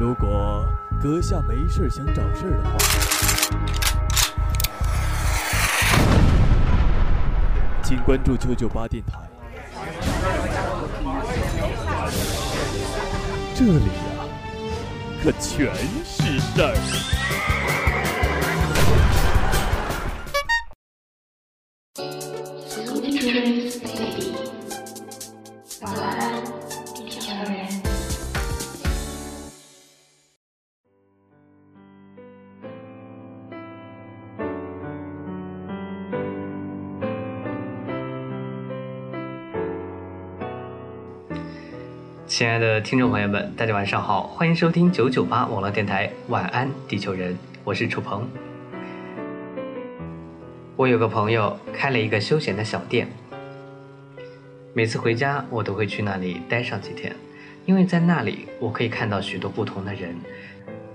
如果阁下没事想找事的话，请关注九九八电台。这里呀，可全是事儿。亲爱的听众朋友们，大家晚上好，欢迎收听九九八网络电台《晚安地球人》，我是楚鹏。我有个朋友开了一个休闲的小店，每次回家我都会去那里待上几天，因为在那里我可以看到许多不同的人，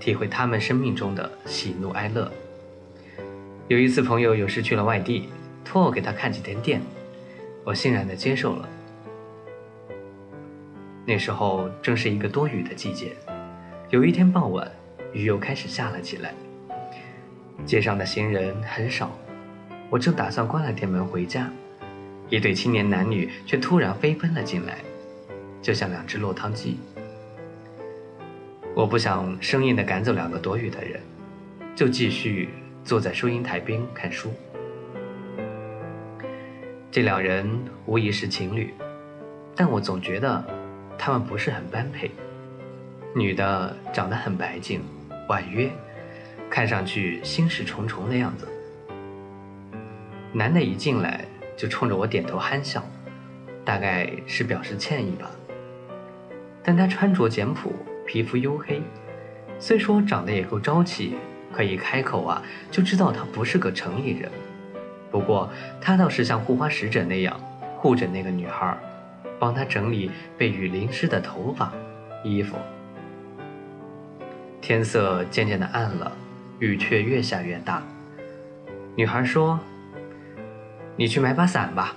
体会他们生命中的喜怒哀乐。有一次朋友有事去了外地，托我给他看几天店，我欣然的接受了。那时候正是一个多雨的季节，有一天傍晚，雨又开始下了起来。街上的行人很少，我正打算关了店门回家，一对青年男女却突然飞奔了进来，就像两只落汤鸡。我不想生硬地赶走两个躲雨的人，就继续坐在收银台边看书。这两人无疑是情侣，但我总觉得。他们不是很般配，女的长得很白净、婉约，看上去心事重重的样子。男的一进来就冲着我点头憨笑，大概是表示歉意吧。但他穿着简朴，皮肤黝黑，虽说长得也够朝气，可一开口啊就知道他不是个城里人。不过他倒是像护花使者那样护着那个女孩。帮他整理被雨淋湿的头发、衣服。天色渐渐的暗了，雨却越下越大。女孩说：“你去买把伞吧。”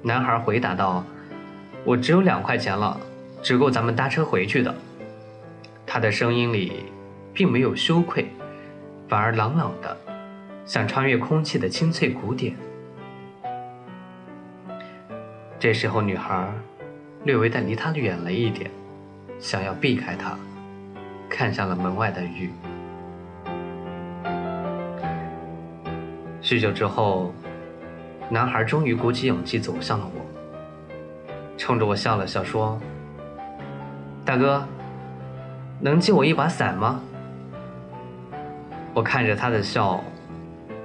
男孩回答道：“我只有两块钱了，只够咱们搭车回去的。”他的声音里并没有羞愧，反而朗朗的，像穿越空气的清脆鼓点。这时候，女孩略微的离他远了一点，想要避开他，看向了门外的雨。许久之后，男孩终于鼓起勇气走向了我，冲着我笑了笑，说：“大哥，能借我一把伞吗？”我看着他的笑，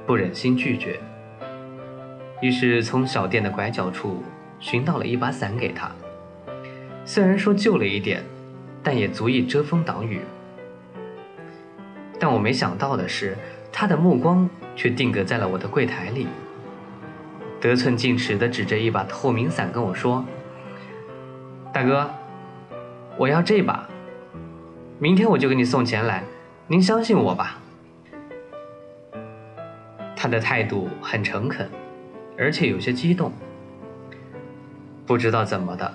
不忍心拒绝，于是从小店的拐角处。寻到了一把伞给他，虽然说旧了一点，但也足以遮风挡雨。但我没想到的是，他的目光却定格在了我的柜台里，得寸进尺地指着一把透明伞跟我说：“大哥，我要这把，明天我就给你送钱来，您相信我吧。”他的态度很诚恳，而且有些激动。不知道怎么的，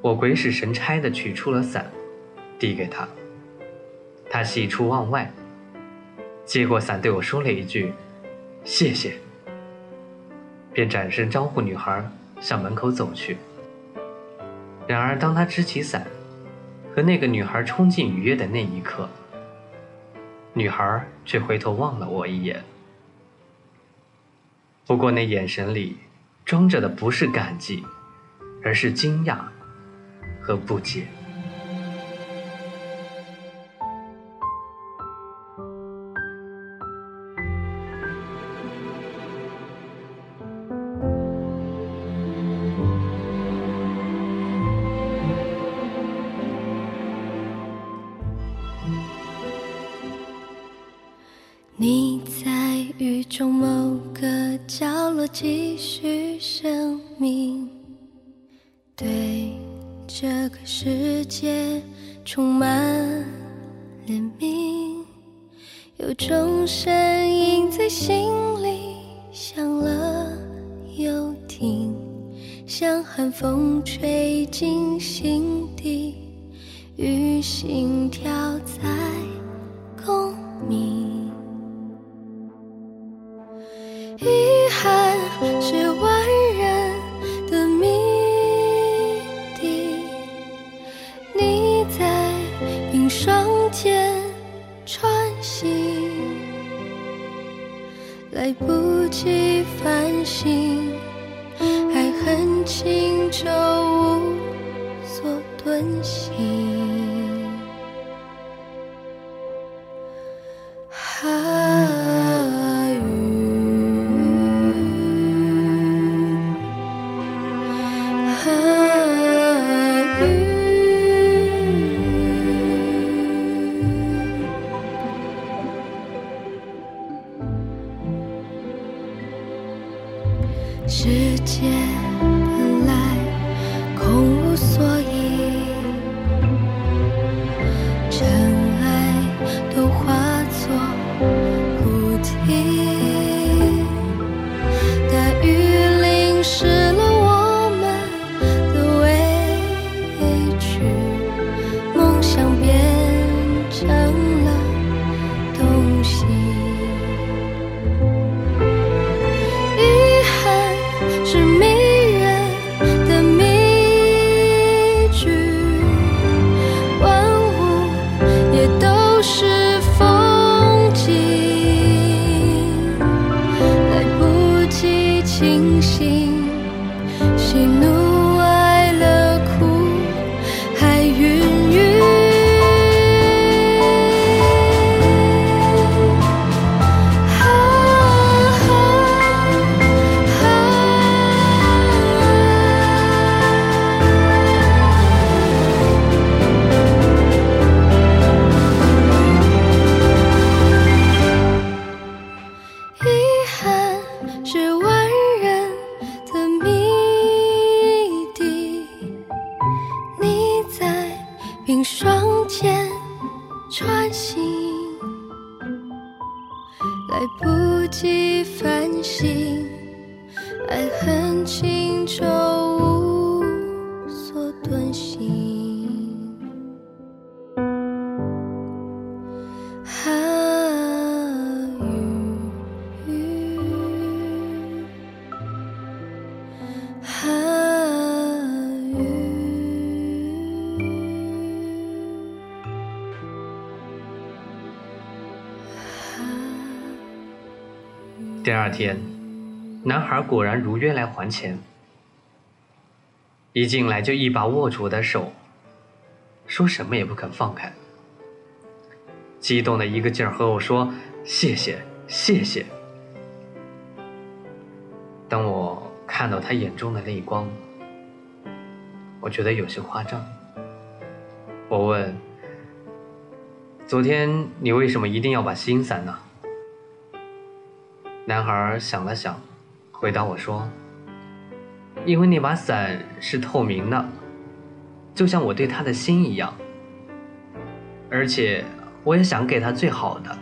我鬼使神差的取出了伞，递给他。他喜出望外，接过伞对我说了一句：“谢谢。”便转身招呼女孩向门口走去。然而，当他支起伞，和那个女孩冲进雨夜的那一刻，女孩却回头望了我一眼。不过，那眼神里装着的不是感激。而是惊讶和不解。你在雨中某个角落继续生命。对这个世界充满怜悯，有种声音在心里响了又停，像寒风吹进心底。与心跳在来不及反省，爱恨情仇世界本来空无所有，第二天，男孩果然如约来还钱，一进来就一把握住我的手，说什么也不肯放开，激动的一个劲儿和我说：“谢谢，谢谢。”当我看到他眼中的泪光，我觉得有些夸张。我问：“昨天你为什么一定要把心散呢？”男孩想了想，回答我说：“因为那把伞是透明的，就像我对他的心一样，而且我也想给他最好的。”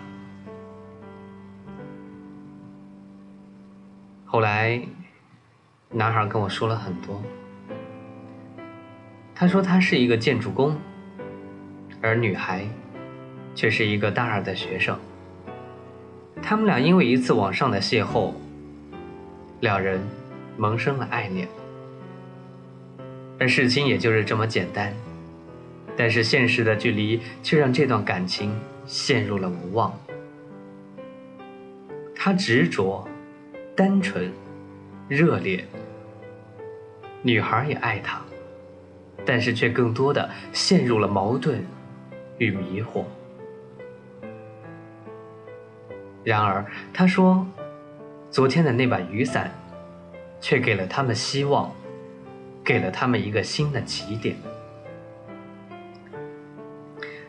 后来，男孩跟我说了很多。他说他是一个建筑工，而女孩却是一个大二的学生。他们俩因为一次网上的邂逅，两人萌生了爱恋。而事情也就是这么简单，但是现实的距离却让这段感情陷入了无望。他执着、单纯、热烈，女孩也爱他，但是却更多的陷入了矛盾与迷惑。然而，他说，昨天的那把雨伞，却给了他们希望，给了他们一个新的起点。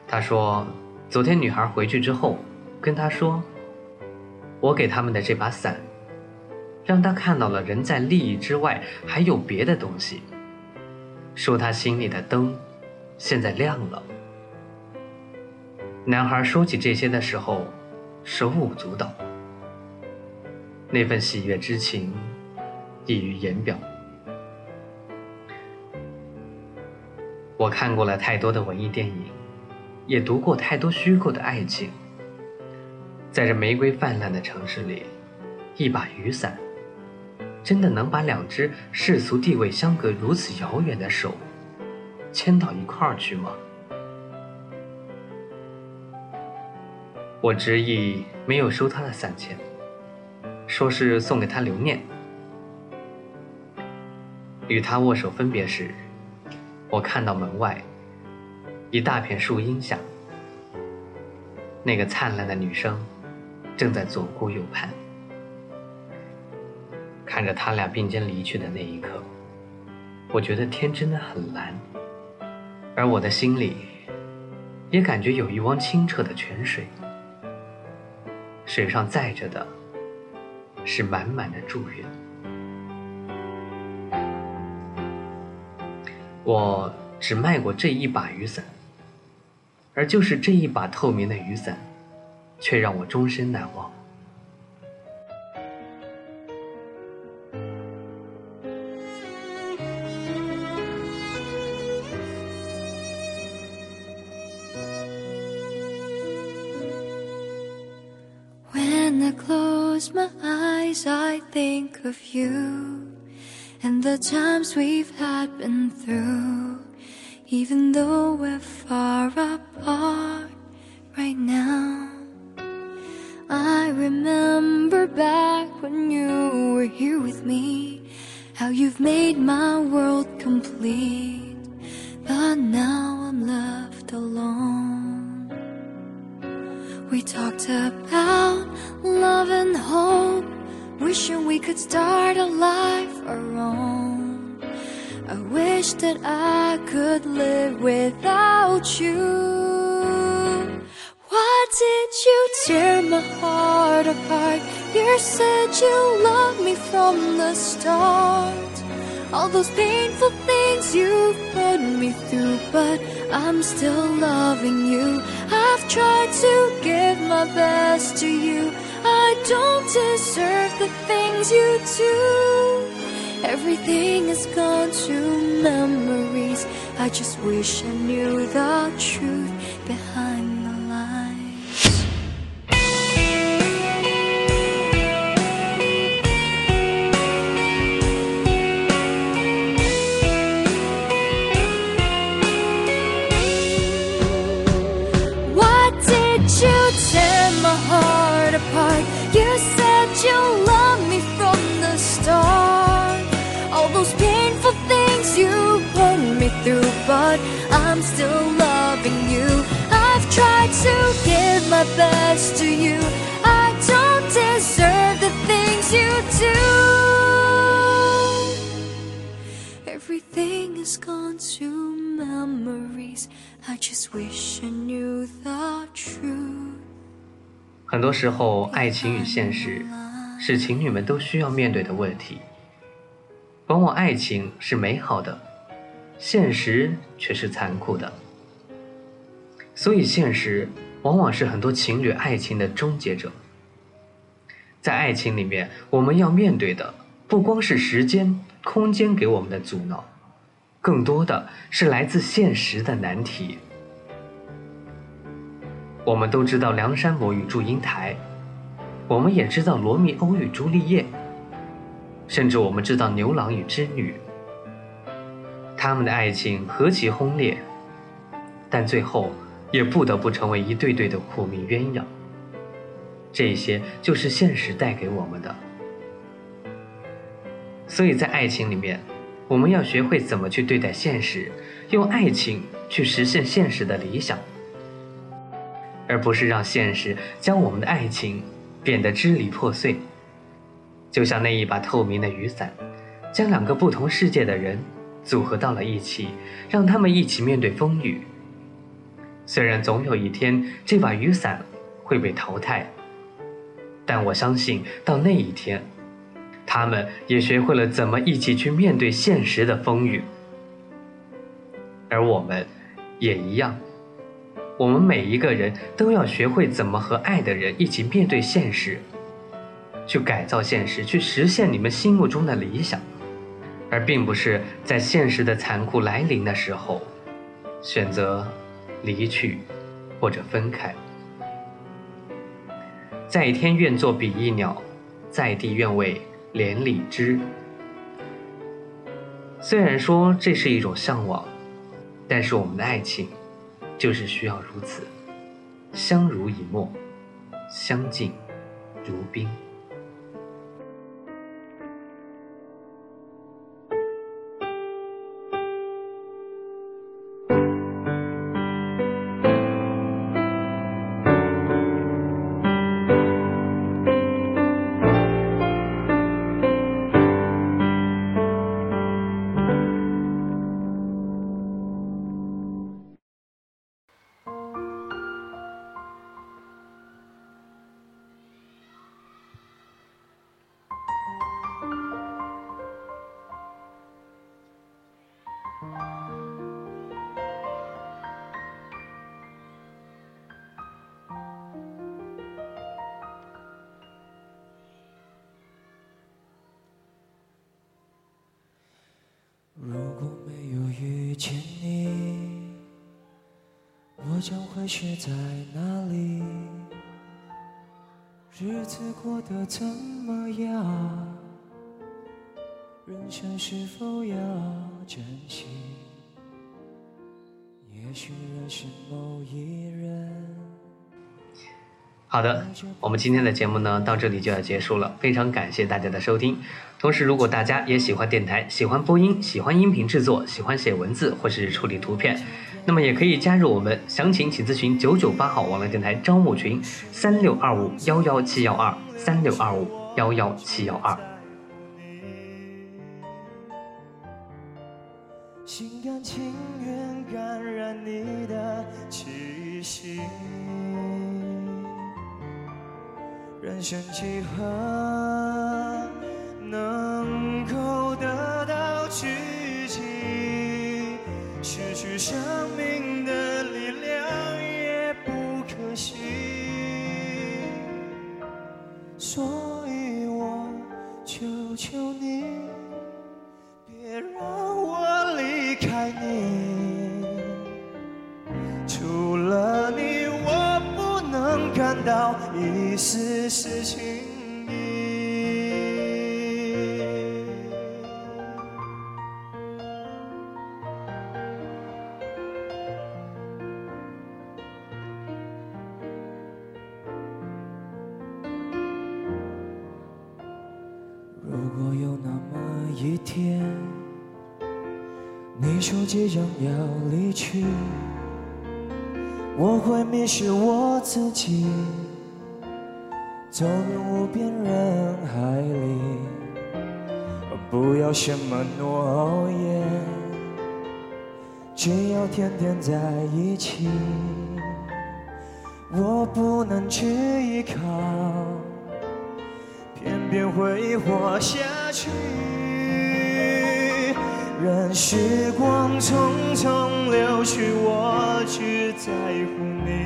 他说，昨天女孩回去之后，跟他说，我给他们的这把伞，让他看到了人在利益之外还有别的东西，说他心里的灯，现在亮了。男孩说起这些的时候，手舞足蹈，那份喜悦之情溢于言表。我看过了太多的文艺电影，也读过太多虚构的爱情。在这玫瑰泛滥的城市里，一把雨伞，真的能把两只世俗地位相隔如此遥远的手牵到一块儿去吗？我执意没有收他的伞钱，说是送给他留念。与他握手分别时，我看到门外一大片树荫下，那个灿烂的女生正在左顾右盼。看着他俩并肩离去的那一刻，我觉得天真的很蓝，而我的心里也感觉有一汪清澈的泉水，水上载着的是满满的祝愿。我只卖过这一把雨伞，而就是这一把透明的雨伞，却让我终身难忘。I think of you and the times we've had been through. Even though we're far apart right now, I remember back when you were here with me, how you've made my world complete. But now I'm left alone. We talked about love and hope, wishing we could start a life our own. I wish that I could live without you. Why did you tear my heart apart? You said you loved me from the start. All those painful things you put me through, but I'm still loving you. I've tried to give my best to you. Don't deserve the things you do. Everything is gone to memories. I just wish I knew the truth behind still loving you. I've tried to give my best to you. I don't deserve the things you do. Everything is gone to memories. I just wish I knew the truth. 很多时候，爱情与现实是情侣们都需要面对的问题。往往爱情是美好的，现实却是残酷的。所以，现实往往是很多情侣爱情的终结者。在爱情里面，我们要面对的不光是时间、空间给我们的阻挠，更多的是来自现实的难题。我们都知道梁山伯与祝英台，我们也知道罗密欧与朱丽叶，甚至我们知道牛郎与织女。他们的爱情何其轰烈，但最后也不得不成为一对对的苦命鸳鸯。这些就是现实带给我们的。所以在爱情里面，我们要学会怎么去对待现实，用爱情去实现现实的理想。而不是让现实将我们的爱情变得支离破碎，就像那一把透明的雨伞，将两个不同世界的人组合到了一起，让他们一起面对风雨。虽然总有一天这把雨伞会被淘汰，但我相信到那一天，他们也学会了怎么一起去面对现实的风雨，而我们也一样。我们每一个人都要学会怎么和爱的人一起面对现实，去改造现实，去实现你们心目中的理想，而并不是在现实的残酷来临的时候，选择离去或者分开。在天愿作比翼鸟，在地愿为连理枝。虽然说这是一种向往，但是我们的爱情就是需要如此，相濡以沫，相敬如宾。将会是在哪里？日子过得怎么样？人生是否要珍惜？也许认识某一人。好的，我们今天的节目呢到这里就要结束了，非常感谢大家的收听。同时，如果大家也喜欢电台、喜欢播音、喜欢音频制作、喜欢写文字或是处理图片，那么也可以加入我们，详情请咨询九九八号网络电台招募群三六二五幺幺七幺二三六二五幺幺七幺二。心甘情愿感染你的气息，人生几何能失去生命的力量也不可惜，所以我求求你。别让我离开你，除了你，我不能感到一丝丝情不要什么诺言，只要天天在一起，我不能去依靠。偏偏会活下去。任时光匆匆流去，我只在乎你，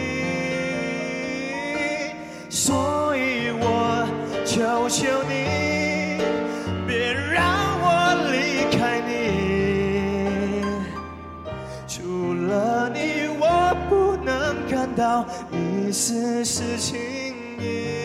求求你，别让我离开你。除了你，我不能感到一丝丝情意。